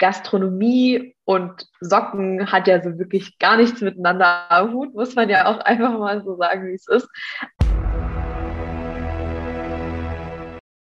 Gastronomie und Socken hat ja so wirklich gar nichts miteinander am Hut, muss man ja auch einfach mal so sagen, wie es ist.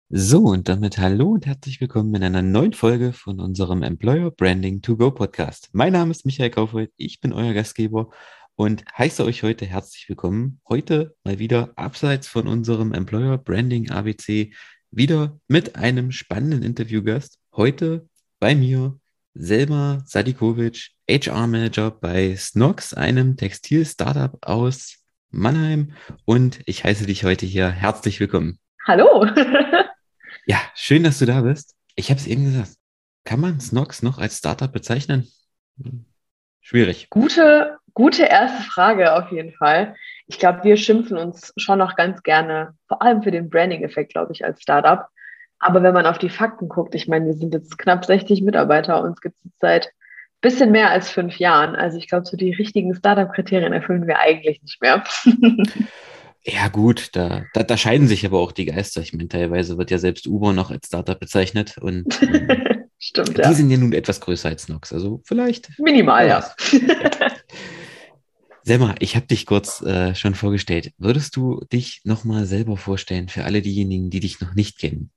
So, und damit hallo und herzlich willkommen in einer neuen Folge von unserem Employer Branding to Go Podcast. Mein Name ist Michael Kaufreuth, ich bin euer Gastgeber und heiße euch heute herzlich willkommen. Heute mal wieder abseits von unserem Employer Branding ABC, wieder mit einem spannenden Interviewgast. Heute bei mir Selma Sadikovic, HR-Manager bei Snox, einem Textil-Startup aus Mannheim. Und ich heiße dich heute hier herzlich willkommen. Hallo. ja, schön, dass du da bist. Ich habe es eben gesagt. Kann man Snox noch als Startup bezeichnen? Schwierig. Gute, gute erste Frage auf jeden Fall. Ich glaube, wir schimpfen uns schon noch ganz gerne, vor allem für den Branding-Effekt, glaube ich, als Startup. Aber wenn man auf die Fakten guckt, ich meine, wir sind jetzt knapp 60 Mitarbeiter und es gibt es seit bisschen mehr als fünf Jahren. Also ich glaube, so die richtigen Startup-Kriterien erfüllen wir eigentlich nicht mehr. ja gut, da, da, da, scheiden sich aber auch die Geister. Ich meine, teilweise wird ja selbst Uber noch als Startup bezeichnet und ähm, Stimmt, die ja. sind ja nun etwas größer als Nox. Also vielleicht. Minimal, ja. ja. Selma, ich habe dich kurz äh, schon vorgestellt. Würdest du dich nochmal selber vorstellen für alle diejenigen, die dich noch nicht kennen?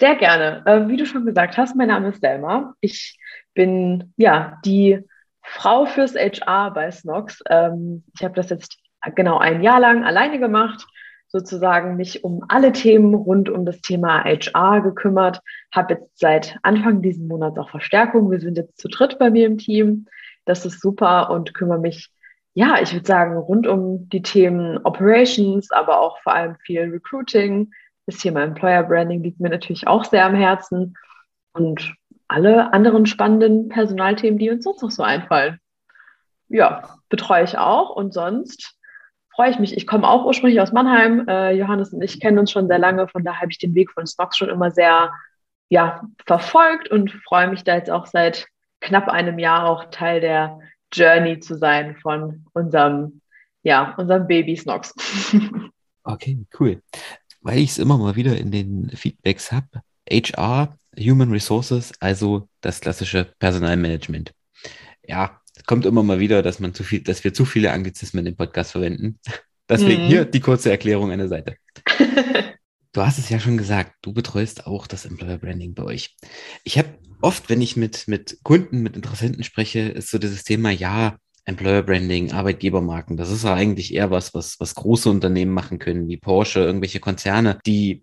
Sehr gerne. Äh, wie du schon gesagt hast, mein Name ist Selma. Ich bin ja die Frau fürs HR bei Snox. Ähm, ich habe das jetzt genau ein Jahr lang alleine gemacht, sozusagen mich um alle Themen rund um das Thema HR gekümmert. Habe jetzt seit Anfang diesen Monats auch Verstärkung. Wir sind jetzt zu dritt bei mir im Team. Das ist super und kümmere mich ja, ich würde sagen, rund um die Themen Operations, aber auch vor allem viel Recruiting, das Thema Employer Branding liegt mir natürlich auch sehr am Herzen und alle anderen spannenden Personalthemen, die uns sonst noch so einfallen. Ja, betreue ich auch und sonst freue ich mich. Ich komme auch ursprünglich aus Mannheim. Äh, Johannes und ich kennen uns schon sehr lange, von daher habe ich den Weg von Stocks schon immer sehr ja, verfolgt und freue mich da jetzt auch seit knapp einem Jahr auch Teil der Journey zu sein von unserem, ja, unserem Baby Snox. Okay, cool weil ich es immer mal wieder in den Feedbacks habe. HR, Human Resources, also das klassische Personalmanagement. Ja, es kommt immer mal wieder, dass man zu viel, dass wir zu viele Anglizismen im Podcast verwenden. Deswegen mhm. hier die kurze Erklärung an der Seite. du hast es ja schon gesagt, du betreust auch das Employer Branding bei euch. Ich habe oft, wenn ich mit, mit Kunden, mit Interessenten spreche, ist so dieses Thema, ja, Employer Branding, Arbeitgebermarken, das ist ja eigentlich eher was, was, was große Unternehmen machen können, wie Porsche, irgendwelche Konzerne, die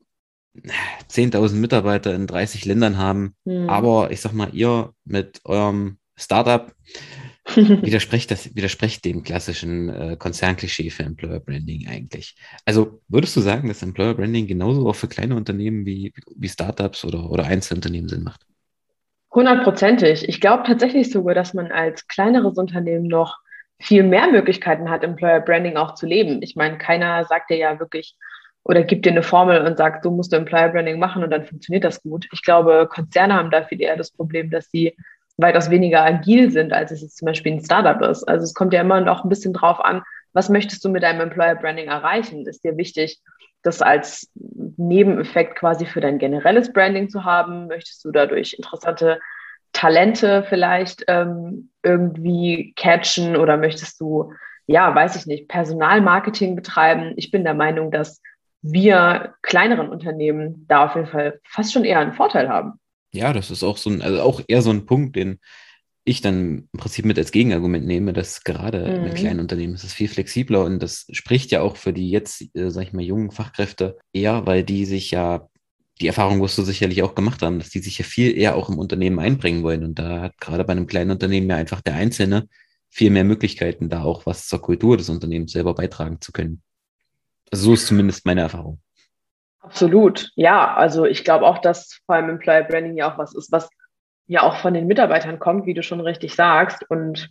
10.000 Mitarbeiter in 30 Ländern haben. Mhm. Aber ich sag mal, ihr mit eurem Startup widersprecht, das, widersprecht dem klassischen äh, Konzernklischee für Employer Branding eigentlich. Also würdest du sagen, dass Employer Branding genauso auch für kleine Unternehmen wie, wie Startups oder, oder Einzelunternehmen Sinn macht? Hundertprozentig. Ich glaube tatsächlich sogar, dass man als kleineres Unternehmen noch viel mehr Möglichkeiten hat, Employer Branding auch zu leben. Ich meine, keiner sagt dir ja wirklich oder gibt dir eine Formel und sagt, so musst du Employer Branding machen und dann funktioniert das gut. Ich glaube, Konzerne haben da viel eher das Problem, dass sie weitaus weniger agil sind, als es jetzt zum Beispiel ein Startup ist. Also es kommt ja immer noch ein bisschen drauf an, was möchtest du mit deinem Employer Branding erreichen? Ist dir wichtig, das als Nebeneffekt quasi für dein generelles Branding zu haben? Möchtest du dadurch interessante Talente vielleicht ähm, irgendwie catchen oder möchtest du, ja, weiß ich nicht, Personalmarketing betreiben? Ich bin der Meinung, dass wir kleineren Unternehmen da auf jeden Fall fast schon eher einen Vorteil haben. Ja, das ist auch so ein, also auch eher so ein Punkt, den ich dann im Prinzip mit als Gegenargument nehme, dass gerade mhm. in kleinen Unternehmen ist es viel flexibler und das spricht ja auch für die jetzt, äh, sag ich mal, jungen Fachkräfte eher, weil die sich ja, die Erfahrung wirst du sicherlich auch gemacht haben, dass die sich ja viel eher auch im Unternehmen einbringen wollen. Und da hat gerade bei einem kleinen Unternehmen ja einfach der Einzelne viel mehr Möglichkeiten, da auch was zur Kultur des Unternehmens selber beitragen zu können. Also so ist zumindest meine Erfahrung. Absolut, ja. Also ich glaube auch, dass vor allem Employer Branding ja auch was ist, was ja auch von den Mitarbeitern kommt, wie du schon richtig sagst. Und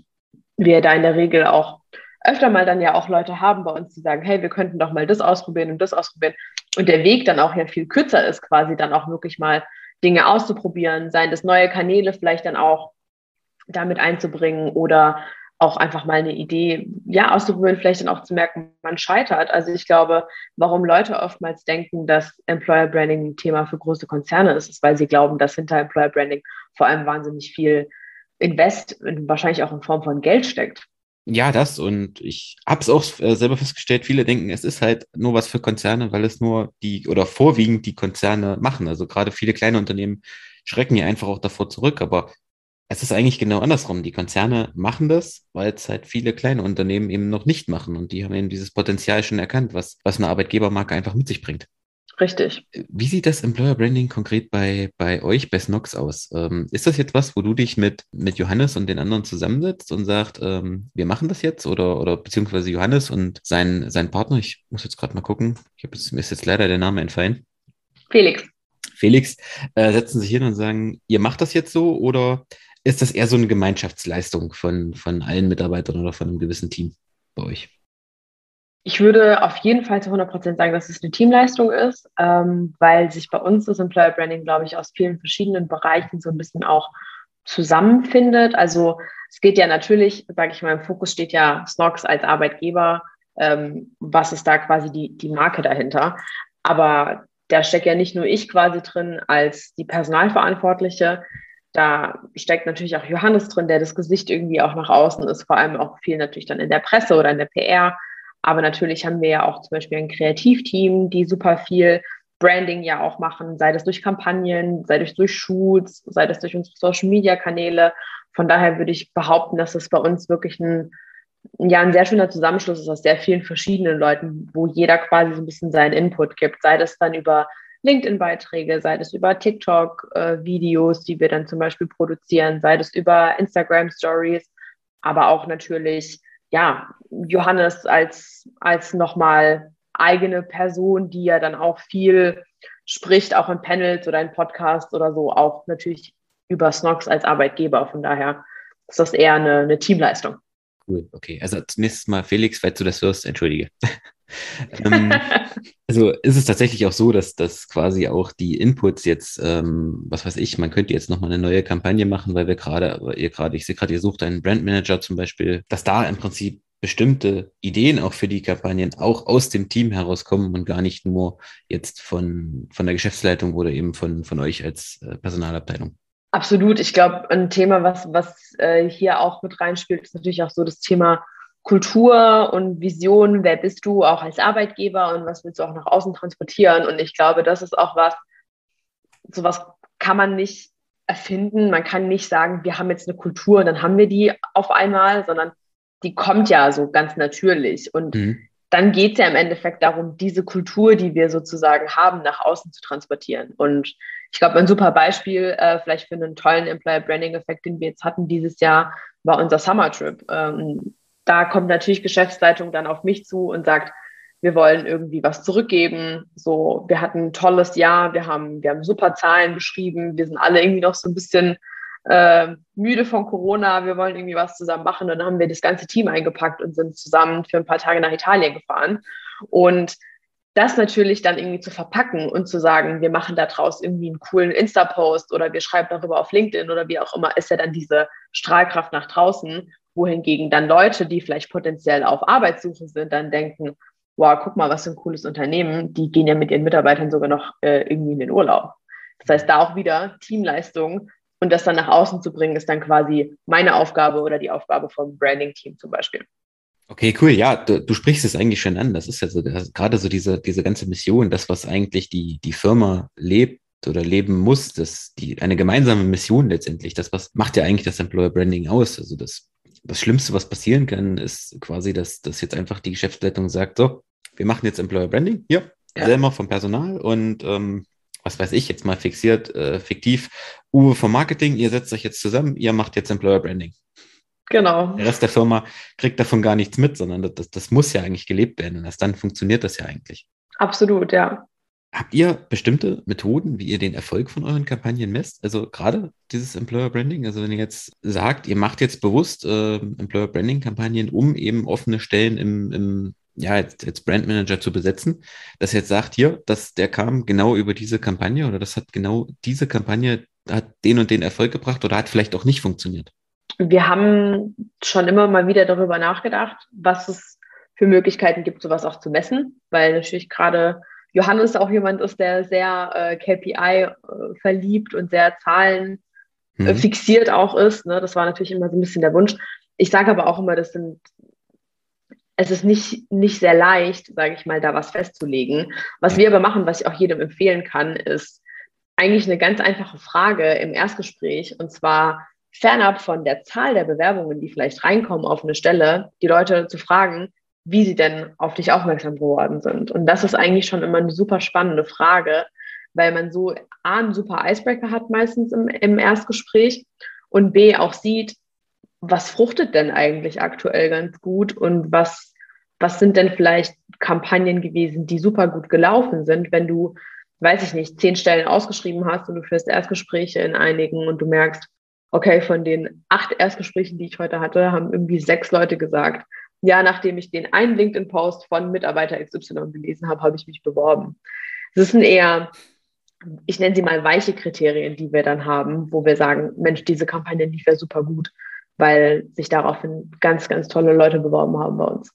wir da in der Regel auch öfter mal dann ja auch Leute haben bei uns, die sagen, hey, wir könnten doch mal das ausprobieren und das ausprobieren. Und der Weg dann auch ja viel kürzer ist, quasi dann auch wirklich mal Dinge auszuprobieren, seien das neue Kanäle vielleicht dann auch damit einzubringen oder auch einfach mal eine Idee, ja, auszuprobieren, vielleicht dann auch zu merken, man scheitert. Also ich glaube, warum Leute oftmals denken, dass Employer Branding ein Thema für große Konzerne ist, ist, weil sie glauben, dass hinter Employer Branding vor allem wahnsinnig viel Invest, wahrscheinlich auch in Form von Geld steckt. Ja, das und ich habe es auch äh, selber festgestellt, viele denken, es ist halt nur was für Konzerne, weil es nur die oder vorwiegend die Konzerne machen. Also gerade viele kleine Unternehmen schrecken ja einfach auch davor zurück, aber es ist eigentlich genau andersrum. Die Konzerne machen das, weil es halt viele kleine Unternehmen eben noch nicht machen und die haben eben dieses Potenzial schon erkannt, was, was eine Arbeitgebermarke einfach mit sich bringt. Richtig. Wie sieht das Employer Branding konkret bei, bei euch, bei Snox aus? Ähm, ist das jetzt was, wo du dich mit, mit Johannes und den anderen zusammensetzt und sagst, ähm, wir machen das jetzt? Oder, oder beziehungsweise Johannes und sein, sein Partner, ich muss jetzt gerade mal gucken, jetzt, mir ist jetzt leider der Name entfallen. Felix. Felix, äh, setzen sich hin und sagen, ihr macht das jetzt so oder ist das eher so eine Gemeinschaftsleistung von, von allen Mitarbeitern oder von einem gewissen Team bei euch? Ich würde auf jeden Fall zu 100 Prozent sagen, dass es eine Teamleistung ist, ähm, weil sich bei uns das Employer Branding, glaube ich, aus vielen verschiedenen Bereichen so ein bisschen auch zusammenfindet. Also es geht ja natürlich, sage ich mal, im Fokus steht ja Snox als Arbeitgeber. Ähm, was ist da quasi die, die Marke dahinter? Aber da steckt ja nicht nur ich quasi drin als die Personalverantwortliche. Da steckt natürlich auch Johannes drin, der das Gesicht irgendwie auch nach außen ist, vor allem auch viel natürlich dann in der Presse oder in der PR aber natürlich haben wir ja auch zum Beispiel ein Kreativteam, die super viel Branding ja auch machen, sei das durch Kampagnen, sei das durch Shoots, sei das durch unsere Social Media Kanäle. Von daher würde ich behaupten, dass es bei uns wirklich ein, ja, ein sehr schöner Zusammenschluss ist aus sehr vielen verschiedenen Leuten, wo jeder quasi so ein bisschen seinen Input gibt, sei das dann über LinkedIn-Beiträge, sei das über TikTok-Videos, äh, die wir dann zum Beispiel produzieren, sei das über Instagram-Stories, aber auch natürlich ja, Johannes als, als nochmal eigene Person, die ja dann auch viel spricht, auch in Panels oder in Podcasts oder so, auch natürlich über Snox als Arbeitgeber. Von daher ist das eher eine, eine Teamleistung. Cool, okay. Also zunächst mal Felix, falls du das hörst, entschuldige. ähm, also ist es tatsächlich auch so, dass, dass quasi auch die Inputs jetzt, ähm, was weiß ich, man könnte jetzt nochmal eine neue Kampagne machen, weil wir gerade, ihr gerade, ich sehe gerade, ihr sucht einen Brandmanager zum Beispiel, dass da im Prinzip bestimmte Ideen auch für die Kampagnen auch aus dem Team herauskommen und gar nicht nur jetzt von, von der Geschäftsleitung oder eben von, von euch als äh, Personalabteilung. Absolut. Ich glaube, ein Thema, was, was äh, hier auch mit reinspielt, ist natürlich auch so das Thema Kultur und Vision, wer bist du auch als Arbeitgeber und was willst du auch nach außen transportieren? Und ich glaube, das ist auch was, sowas kann man nicht erfinden. Man kann nicht sagen, wir haben jetzt eine Kultur und dann haben wir die auf einmal, sondern die kommt ja so ganz natürlich. Und mhm. dann geht es ja im Endeffekt darum, diese Kultur, die wir sozusagen haben, nach außen zu transportieren. Und ich glaube, ein super Beispiel äh, vielleicht für einen tollen Employer Branding Effekt, den wir jetzt hatten dieses Jahr, war unser Summer Trip. Ähm, da kommt natürlich Geschäftsleitung dann auf mich zu und sagt, wir wollen irgendwie was zurückgeben. So, wir hatten ein tolles Jahr, wir haben, wir haben super Zahlen beschrieben, wir sind alle irgendwie noch so ein bisschen äh, müde von Corona, wir wollen irgendwie was zusammen machen. Und dann haben wir das ganze Team eingepackt und sind zusammen für ein paar Tage nach Italien gefahren. Und das natürlich dann irgendwie zu verpacken und zu sagen, wir machen da draus irgendwie einen coolen Insta-Post oder wir schreiben darüber auf LinkedIn oder wie auch immer, ist ja dann diese Strahlkraft nach draußen wohingegen dann Leute, die vielleicht potenziell auf Arbeitssuche sind, dann denken, wow, guck mal, was für ein cooles Unternehmen, die gehen ja mit ihren Mitarbeitern sogar noch äh, irgendwie in den Urlaub. Das heißt, da auch wieder Teamleistung und das dann nach außen zu bringen, ist dann quasi meine Aufgabe oder die Aufgabe vom Branding-Team zum Beispiel. Okay, cool. Ja, du, du sprichst es eigentlich schon an. Das ist ja so, gerade so diese, diese ganze Mission, das, was eigentlich die, die Firma lebt oder leben muss, das, die, eine gemeinsame Mission letztendlich. Das, was macht ja eigentlich das Employer Branding aus? Also das das Schlimmste, was passieren kann, ist quasi, dass, dass jetzt einfach die Geschäftsleitung sagt, so, wir machen jetzt Employer Branding, hier, ja. selber vom Personal und ähm, was weiß ich, jetzt mal fixiert, äh, fiktiv, Uwe vom Marketing, ihr setzt euch jetzt zusammen, ihr macht jetzt Employer Branding. Genau. Der Rest der Firma kriegt davon gar nichts mit, sondern das, das muss ja eigentlich gelebt werden und erst dann funktioniert das ja eigentlich. Absolut, ja. Habt ihr bestimmte Methoden, wie ihr den Erfolg von euren Kampagnen messt? Also gerade dieses Employer Branding, also wenn ihr jetzt sagt, ihr macht jetzt bewusst äh, Employer Branding Kampagnen, um eben offene Stellen im, im ja, jetzt, jetzt Brand Manager zu besetzen, dass ihr jetzt sagt, hier, dass der kam genau über diese Kampagne oder das hat genau diese Kampagne hat den und den Erfolg gebracht oder hat vielleicht auch nicht funktioniert. wir haben schon immer mal wieder darüber nachgedacht, was es für Möglichkeiten gibt, sowas auch zu messen, weil natürlich gerade Johannes auch jemand ist, der sehr äh, KPI äh, verliebt und sehr Zahlen äh, mhm. fixiert auch ist. Ne? Das war natürlich immer so ein bisschen der Wunsch. Ich sage aber auch immer, das sind es ist nicht, nicht sehr leicht, sage ich mal, da was festzulegen. Was wir aber machen, was ich auch jedem empfehlen kann, ist eigentlich eine ganz einfache Frage im Erstgespräch und zwar fernab von der Zahl der Bewerbungen, die vielleicht reinkommen auf eine Stelle, die Leute zu fragen, wie sie denn auf dich aufmerksam geworden sind. Und das ist eigentlich schon immer eine super spannende Frage, weil man so A, einen super Icebreaker hat meistens im, im Erstgespräch und B, auch sieht, was fruchtet denn eigentlich aktuell ganz gut und was, was sind denn vielleicht Kampagnen gewesen, die super gut gelaufen sind, wenn du, weiß ich nicht, zehn Stellen ausgeschrieben hast und du führst Erstgespräche in einigen und du merkst, okay, von den acht Erstgesprächen, die ich heute hatte, haben irgendwie sechs Leute gesagt, ja, nachdem ich den einen LinkedIn-Post von Mitarbeiter XY gelesen habe, habe ich mich beworben. Das sind eher, ich nenne sie mal weiche Kriterien, die wir dann haben, wo wir sagen, Mensch, diese Kampagne lief ja super gut, weil sich daraufhin ganz, ganz tolle Leute beworben haben bei uns.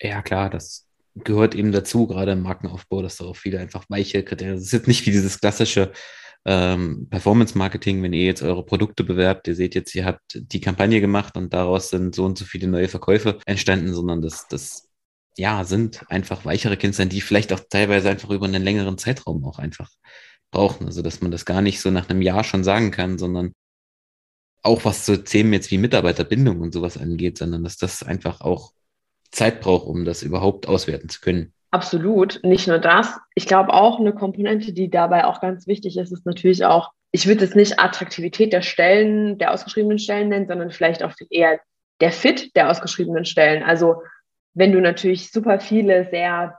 Ja, klar, das gehört eben dazu, gerade im Markenaufbau, dass da auch viele einfach weiche Kriterien. Es ist jetzt nicht wie dieses klassische, ähm, Performance-Marketing, wenn ihr jetzt eure Produkte bewerbt, ihr seht jetzt, ihr habt die Kampagne gemacht und daraus sind so und so viele neue Verkäufe entstanden, sondern das, das ja, sind einfach weichere Kennzahlen, die vielleicht auch teilweise einfach über einen längeren Zeitraum auch einfach brauchen. Also, dass man das gar nicht so nach einem Jahr schon sagen kann, sondern auch was so Themen jetzt wie Mitarbeiterbindung und sowas angeht, sondern dass das einfach auch Zeit braucht, um das überhaupt auswerten zu können. Absolut. Nicht nur das. Ich glaube auch eine Komponente, die dabei auch ganz wichtig ist, ist natürlich auch, ich würde es nicht Attraktivität der Stellen, der ausgeschriebenen Stellen nennen, sondern vielleicht auch eher der Fit der ausgeschriebenen Stellen. Also wenn du natürlich super viele sehr,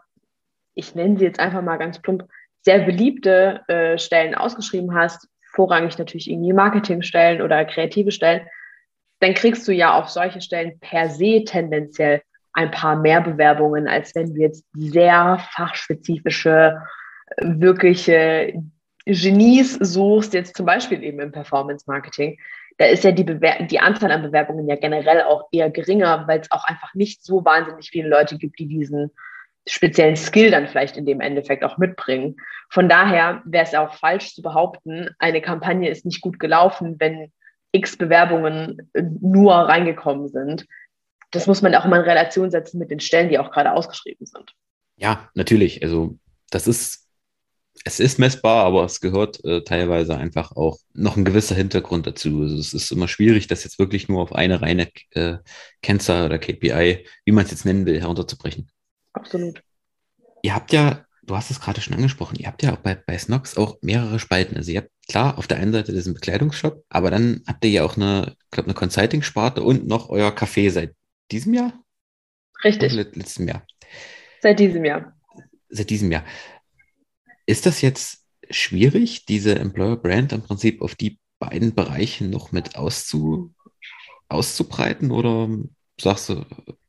ich nenne sie jetzt einfach mal ganz plump, sehr beliebte äh, Stellen ausgeschrieben hast, vorrangig natürlich irgendwie Marketingstellen oder kreative Stellen, dann kriegst du ja auf solche Stellen per se tendenziell ein paar mehr Bewerbungen, als wenn du jetzt sehr fachspezifische, wirkliche Genies suchst, jetzt zum Beispiel eben im Performance Marketing. Da ist ja die, Bewer die Anzahl an Bewerbungen ja generell auch eher geringer, weil es auch einfach nicht so wahnsinnig viele Leute gibt, die diesen speziellen Skill dann vielleicht in dem Endeffekt auch mitbringen. Von daher wäre es auch falsch zu behaupten, eine Kampagne ist nicht gut gelaufen, wenn x Bewerbungen nur reingekommen sind das muss man auch mal in Relation setzen mit den Stellen, die auch gerade ausgeschrieben sind. Ja, natürlich. Also das ist, es ist messbar, aber es gehört äh, teilweise einfach auch noch ein gewisser Hintergrund dazu. Also es ist immer schwierig, das jetzt wirklich nur auf eine reine äh, Kennzahl oder KPI, wie man es jetzt nennen will, herunterzubrechen. Absolut. Ihr habt ja, du hast es gerade schon angesprochen, ihr habt ja auch bei, bei Snox auch mehrere Spalten. Also ihr habt klar auf der einen Seite diesen Bekleidungsshop, aber dann habt ihr ja auch eine, ich glaube, eine Consulting-Sparte und noch euer Café seit diesem Jahr? Richtig. letztem Jahr. Seit diesem Jahr. Seit diesem Jahr. Ist das jetzt schwierig, diese Employer Brand im Prinzip auf die beiden Bereiche noch mit auszu, auszubreiten? Oder sagst du,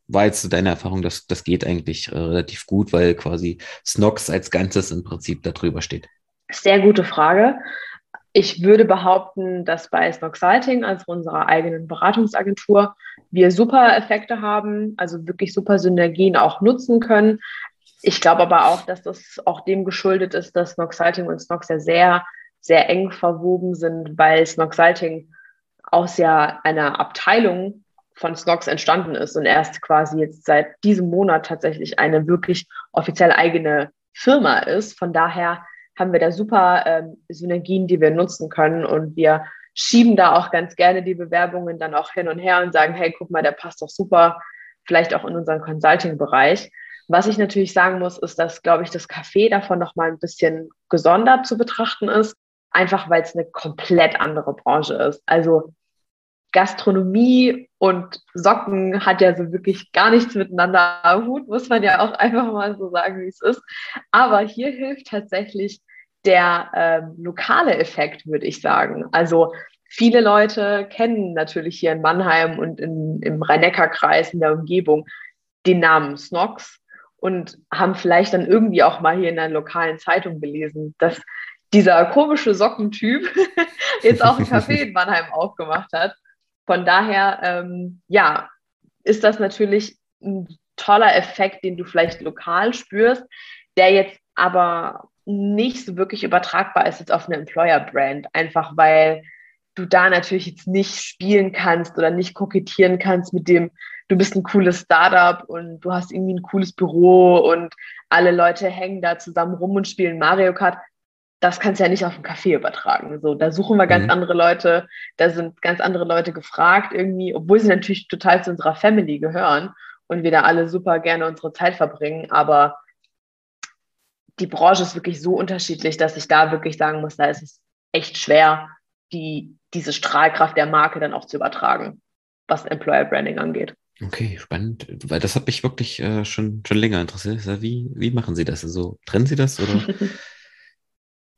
war jetzt deine Erfahrung, dass das geht eigentlich äh, relativ gut, weil quasi Snox als Ganzes im Prinzip darüber steht? Sehr gute Frage. Ich würde behaupten, dass bei Snoxalting, also unserer eigenen Beratungsagentur, wir super Effekte haben, also wirklich super Synergien auch nutzen können. Ich glaube aber auch, dass das auch dem geschuldet ist, dass Snoxalting und Snox ja sehr, sehr eng verwoben sind, weil Snoxalting aus ja einer Abteilung von Snox entstanden ist und erst quasi jetzt seit diesem Monat tatsächlich eine wirklich offiziell eigene Firma ist. Von daher haben wir da super ähm, Synergien, die wir nutzen können und wir schieben da auch ganz gerne die Bewerbungen dann auch hin und her und sagen, hey, guck mal, der passt doch super, vielleicht auch in unseren Consulting-Bereich. Was ich natürlich sagen muss, ist, dass, glaube ich, das Café davon nochmal ein bisschen gesondert zu betrachten ist, einfach weil es eine komplett andere Branche ist. Also Gastronomie und Socken hat ja so wirklich gar nichts miteinander am Hut, muss man ja auch einfach mal so sagen, wie es ist. Aber hier hilft tatsächlich der ähm, lokale Effekt, würde ich sagen. Also viele Leute kennen natürlich hier in Mannheim und in, im Rhein-Neckar-Kreis in der Umgebung den Namen Snox und haben vielleicht dann irgendwie auch mal hier in einer lokalen Zeitung gelesen, dass dieser komische Sockentyp jetzt auch ein Café in Mannheim aufgemacht hat. Von daher, ähm, ja, ist das natürlich ein toller Effekt, den du vielleicht lokal spürst, der jetzt aber nicht so wirklich übertragbar ist jetzt auf eine Employer-Brand, einfach weil du da natürlich jetzt nicht spielen kannst oder nicht kokettieren kannst mit dem, du bist ein cooles Startup und du hast irgendwie ein cooles Büro und alle Leute hängen da zusammen rum und spielen Mario Kart. Das kannst du ja nicht auf ein Café übertragen. So, da suchen wir ganz mhm. andere Leute, da sind ganz andere Leute gefragt irgendwie, obwohl sie natürlich total zu unserer Family gehören und wir da alle super gerne unsere Zeit verbringen. Aber die Branche ist wirklich so unterschiedlich, dass ich da wirklich sagen muss, da ist es echt schwer, die, diese Strahlkraft der Marke dann auch zu übertragen, was Employer Branding angeht. Okay, spannend, weil das hat mich wirklich äh, schon, schon länger interessiert. Wie, wie machen Sie das? Also trennen Sie das oder?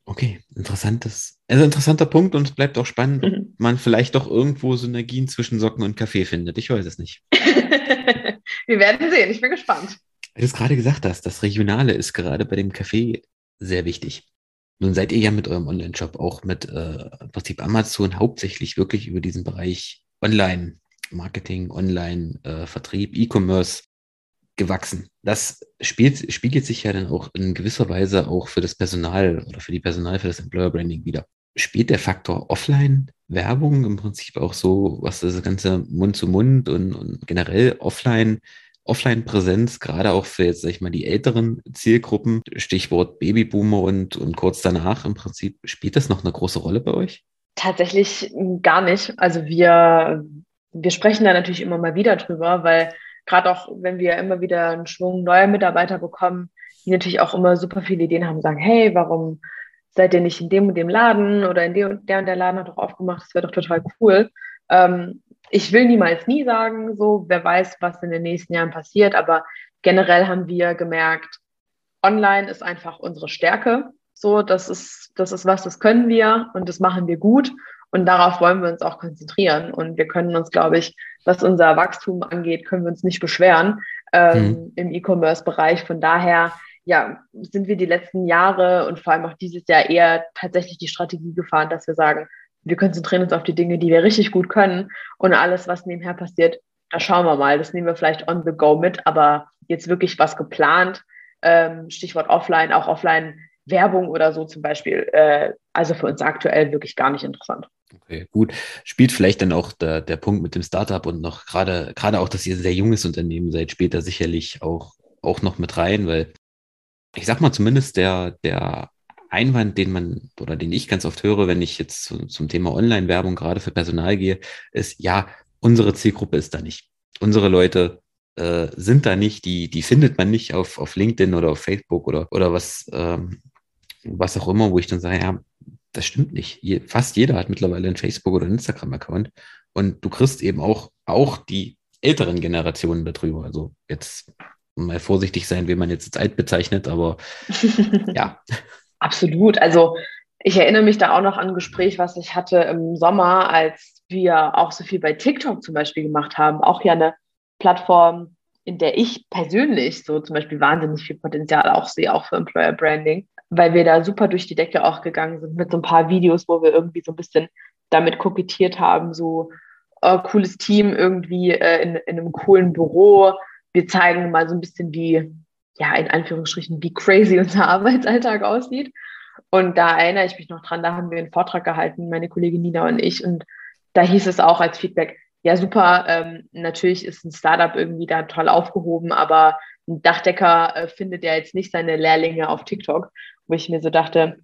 Okay, interessantes, also interessanter Punkt und es bleibt auch spannend, ob mhm. man vielleicht doch irgendwo Synergien zwischen Socken und Kaffee findet. Ich weiß es nicht. Wir werden sehen, ich bin gespannt. Wie du es gerade gesagt hast, das Regionale ist gerade bei dem Kaffee sehr wichtig. Nun seid ihr ja mit eurem Online-Shop auch mit äh, im Prinzip Amazon hauptsächlich wirklich über diesen Bereich Online-Marketing, Online-Vertrieb, äh, E-Commerce gewachsen. Das spielt, spiegelt sich ja dann auch in gewisser Weise auch für das Personal oder für die Personal, für das Employer Branding wieder. Spielt der Faktor Offline-Werbung im Prinzip auch so, was das ganze Mund zu Mund und, und generell Offline Offline-Präsenz, gerade auch für jetzt, sag ich mal, die älteren Zielgruppen, Stichwort Babyboomer und, und kurz danach im Prinzip, spielt das noch eine große Rolle bei euch? Tatsächlich gar nicht. Also wir, wir sprechen da natürlich immer mal wieder drüber, weil gerade auch, wenn wir immer wieder einen Schwung neuer Mitarbeiter bekommen, die natürlich auch immer super viele Ideen haben, sagen, hey, warum seid ihr nicht in dem und dem Laden oder in dem und der und der Laden hat doch aufgemacht, das wäre doch total cool. Ähm, ich will niemals nie sagen, so, wer weiß, was in den nächsten Jahren passiert, aber generell haben wir gemerkt, online ist einfach unsere Stärke. So, das ist, das ist was, das können wir und das machen wir gut. Und darauf wollen wir uns auch konzentrieren. Und wir können uns, glaube ich, was unser Wachstum angeht, können wir uns nicht beschweren ähm, mhm. im E-Commerce-Bereich. Von daher, ja, sind wir die letzten Jahre und vor allem auch dieses Jahr eher tatsächlich die Strategie gefahren, dass wir sagen, wir konzentrieren uns auf die Dinge, die wir richtig gut können und alles, was nebenher passiert, da schauen wir mal. Das nehmen wir vielleicht on the go mit, aber jetzt wirklich was geplant, ähm, Stichwort offline, auch offline Werbung oder so zum Beispiel, äh, also für uns aktuell wirklich gar nicht interessant. Okay, gut. Spielt vielleicht dann auch der, der Punkt mit dem Startup und noch gerade, gerade auch, dass ihr ein sehr junges Unternehmen seid, später sicherlich auch, auch noch mit rein, weil ich sag mal zumindest der, der Einwand, den man oder den ich ganz oft höre, wenn ich jetzt zu, zum Thema Online-Werbung gerade für Personal gehe, ist, ja, unsere Zielgruppe ist da nicht. Unsere Leute äh, sind da nicht, die, die findet man nicht auf, auf LinkedIn oder auf Facebook oder, oder was, ähm, was auch immer, wo ich dann sage, ja, das stimmt nicht. Je, fast jeder hat mittlerweile einen Facebook- oder einen Instagram-Account und du kriegst eben auch, auch die älteren Generationen darüber. Also jetzt mal vorsichtig sein, wie man jetzt als alt bezeichnet, aber ja. Absolut. Also ich erinnere mich da auch noch an ein Gespräch, was ich hatte im Sommer, als wir auch so viel bei TikTok zum Beispiel gemacht haben. Auch ja eine Plattform, in der ich persönlich so zum Beispiel wahnsinnig viel Potenzial auch sehe, auch für Employer Branding, weil wir da super durch die Decke auch gegangen sind mit so ein paar Videos, wo wir irgendwie so ein bisschen damit kokettiert haben, so äh, cooles Team irgendwie äh, in, in einem coolen Büro. Wir zeigen mal so ein bisschen, wie ja, in Anführungsstrichen, wie crazy unser Arbeitsalltag aussieht. Und da erinnere ich mich noch dran, da haben wir einen Vortrag gehalten, meine Kollegin Nina und ich. Und da hieß es auch als Feedback, ja, super, ähm, natürlich ist ein Startup irgendwie da toll aufgehoben, aber ein Dachdecker äh, findet ja jetzt nicht seine Lehrlinge auf TikTok, wo ich mir so dachte,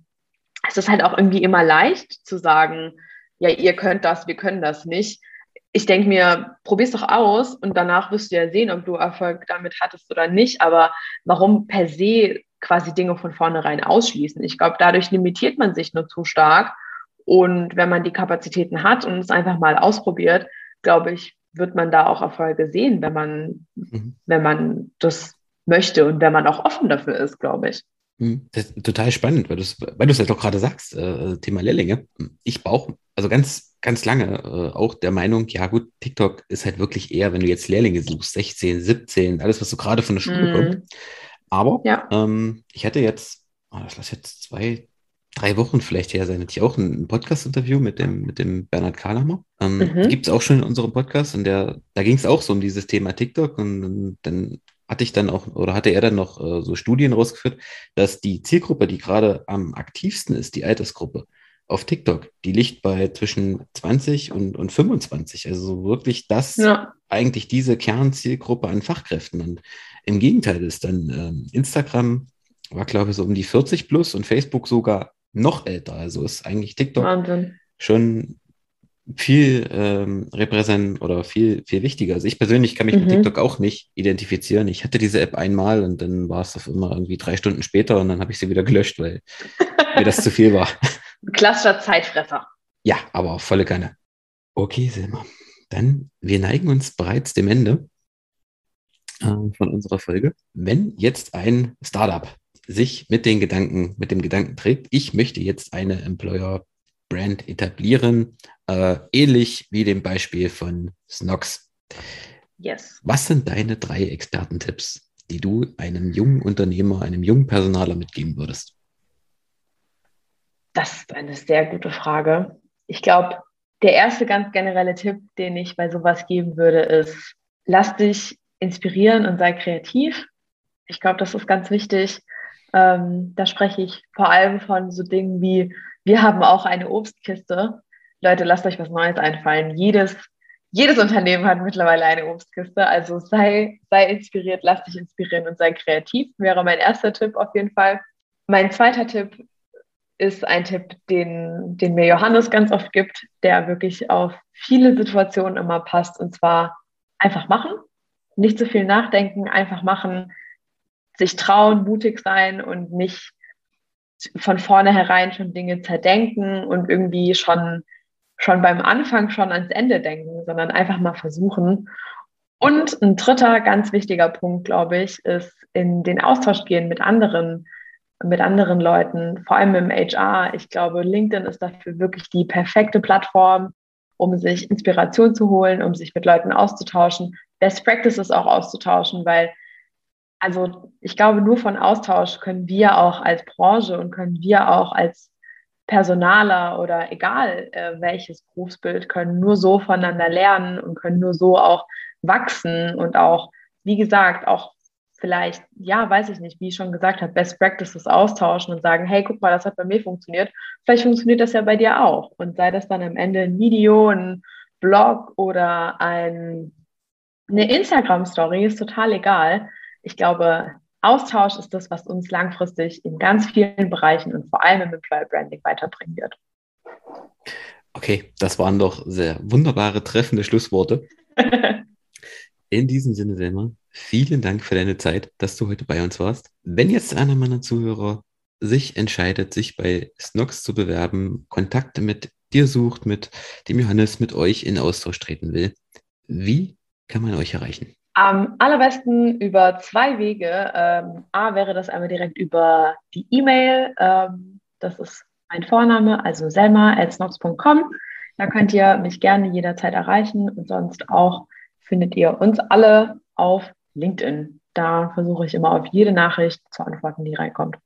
es ist halt auch irgendwie immer leicht zu sagen, ja, ihr könnt das, wir können das nicht ich denke mir, probier's doch aus und danach wirst du ja sehen, ob du Erfolg damit hattest oder nicht. Aber warum per se quasi Dinge von vornherein ausschließen? Ich glaube, dadurch limitiert man sich nur zu stark. Und wenn man die Kapazitäten hat und es einfach mal ausprobiert, glaube ich, wird man da auch Erfolge sehen, wenn man, mhm. wenn man das möchte und wenn man auch offen dafür ist, glaube ich. Mhm. Das ist total spannend, weil du es weil halt doch gerade sagst, äh, Thema Lehrlinge. Ich brauche, also ganz ganz lange äh, auch der Meinung, ja gut, TikTok ist halt wirklich eher, wenn du jetzt Lehrlinge suchst, 16, 17, alles, was so gerade von der Schule mm. kommt. Aber ja. ähm, ich hatte jetzt, oh, das lass jetzt zwei, drei Wochen vielleicht her sein, hatte ich auch ein Podcast-Interview mit dem, mit dem Bernhard Kahlhammer. Ähm, Mhm. Gibt es auch schon in unserem Podcast und der, da ging es auch so um dieses Thema TikTok und, und dann hatte ich dann auch, oder hatte er dann noch äh, so Studien rausgeführt, dass die Zielgruppe, die gerade am aktivsten ist, die Altersgruppe auf TikTok, die liegt bei zwischen 20 und, und 25. Also wirklich das, Ja, eigentlich diese Kernzielgruppe an Fachkräften. Und im Gegenteil ist dann ähm, Instagram war, glaube ich, so um die 40 plus und Facebook sogar noch älter. Also ist eigentlich TikTok Wahnsinn. schon viel ähm, repräsent oder viel, viel wichtiger. Also ich persönlich kann mich mit Mhm. TikTok auch nicht identifizieren. Ich hatte diese App einmal und dann war es auf immer irgendwie drei Stunden später und dann habe ich sie wieder gelöscht, weil mir das zu viel war. Klassischer Zeitfresser. Ja, aber volle Kanne. Okay, Selma. Dann, wir neigen uns bereits dem Ende äh, von unserer Folge. Wenn jetzt ein Startup sich mit den Gedanken, mit dem Gedanken trägt, ich möchte jetzt eine Employer Brand etablieren, äh, ähnlich wie dem Beispiel von Snox. Yes. Was sind deine drei Expertentipps, die du einem jungen Unternehmer, einem jungen Personaler mitgeben würdest? Das ist eine sehr gute Frage. Ich glaube, der erste ganz generelle Tipp, den ich bei sowas geben würde, ist, lass dich inspirieren und sei kreativ. Ich glaube, das ist ganz wichtig. Ähm, da spreche ich vor allem von so Dingen wie, wir haben auch eine Obstkiste. Leute, lasst euch was Neues einfallen. Jedes, jedes Unternehmen hat mittlerweile eine Obstkiste. Also sei, sei inspiriert, lass dich inspirieren und sei kreativ, wäre mein erster Tipp auf jeden Fall. Mein zweiter Tipp ist ein Tipp, den, den mir Johannes ganz oft gibt, der wirklich auf viele Situationen immer passt. Und zwar einfach machen, nicht zu viel nachdenken, einfach machen, sich trauen, mutig sein und nicht von vornherein schon Dinge zerdenken und irgendwie schon, schon beim Anfang schon ans Ende denken, sondern einfach mal versuchen. Und ein dritter ganz wichtiger Punkt, glaube ich, ist in den Austausch gehen mit anderen mit anderen Leuten, vor allem im HR. Ich glaube, LinkedIn ist dafür wirklich die perfekte Plattform, um sich Inspiration zu holen, um sich mit Leuten auszutauschen, Best Practices auch auszutauschen, weil also ich glaube, nur von Austausch können wir auch als Branche und können wir auch als Personaler oder egal äh, welches Berufsbild können nur so voneinander lernen und können nur so auch wachsen und auch, wie gesagt, auch vielleicht, ja, weiß ich nicht, wie ich schon gesagt habe, Best Practices austauschen und sagen, hey, guck mal, das hat bei mir funktioniert. Vielleicht funktioniert das ja bei dir auch. Und sei das dann am Ende ein Video, ein Blog oder ein, eine Instagram-Story, ist total egal. Ich glaube, Austausch ist das, was uns langfristig in ganz vielen Bereichen und vor allem im Employer Branding weiterbringen wird. Okay, das waren doch sehr wunderbare, treffende Schlussworte. In diesem Sinne, Selma, vielen Dank für deine Zeit, dass du heute bei uns warst. Wenn jetzt einer meiner Zuhörer sich entscheidet, sich bei Snox zu bewerben, Kontakte mit dir sucht, mit dem Johannes, mit euch in Austausch treten will, wie kann man euch erreichen? Am allerbesten über zwei Wege. Ähm, A wäre das einmal direkt über die E-Mail. Ähm, das ist mein Vorname, also selma.snox.com. Da könnt ihr mich gerne jederzeit erreichen und sonst auch findet ihr uns alle auf LinkedIn. Da versuche ich immer auf jede Nachricht zu antworten, die reinkommt.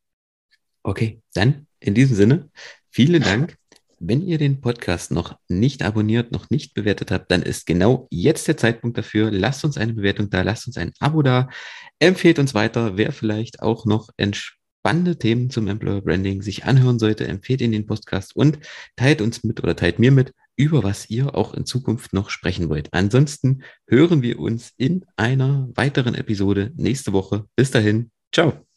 Okay, dann in diesem Sinne, vielen Dank. Wenn ihr den Podcast noch nicht abonniert, noch nicht bewertet habt, dann ist genau jetzt der Zeitpunkt dafür. Lasst uns eine Bewertung da, lasst uns ein Abo da, empfehlt uns weiter. Wer vielleicht auch noch entspannende Themen zum Employer Branding sich anhören sollte, empfehlt ihn den Podcast und teilt uns mit oder teilt mir mit, über was ihr auch in Zukunft noch sprechen wollt. Ansonsten hören wir uns in einer weiteren Episode nächste Woche. Bis dahin, ciao.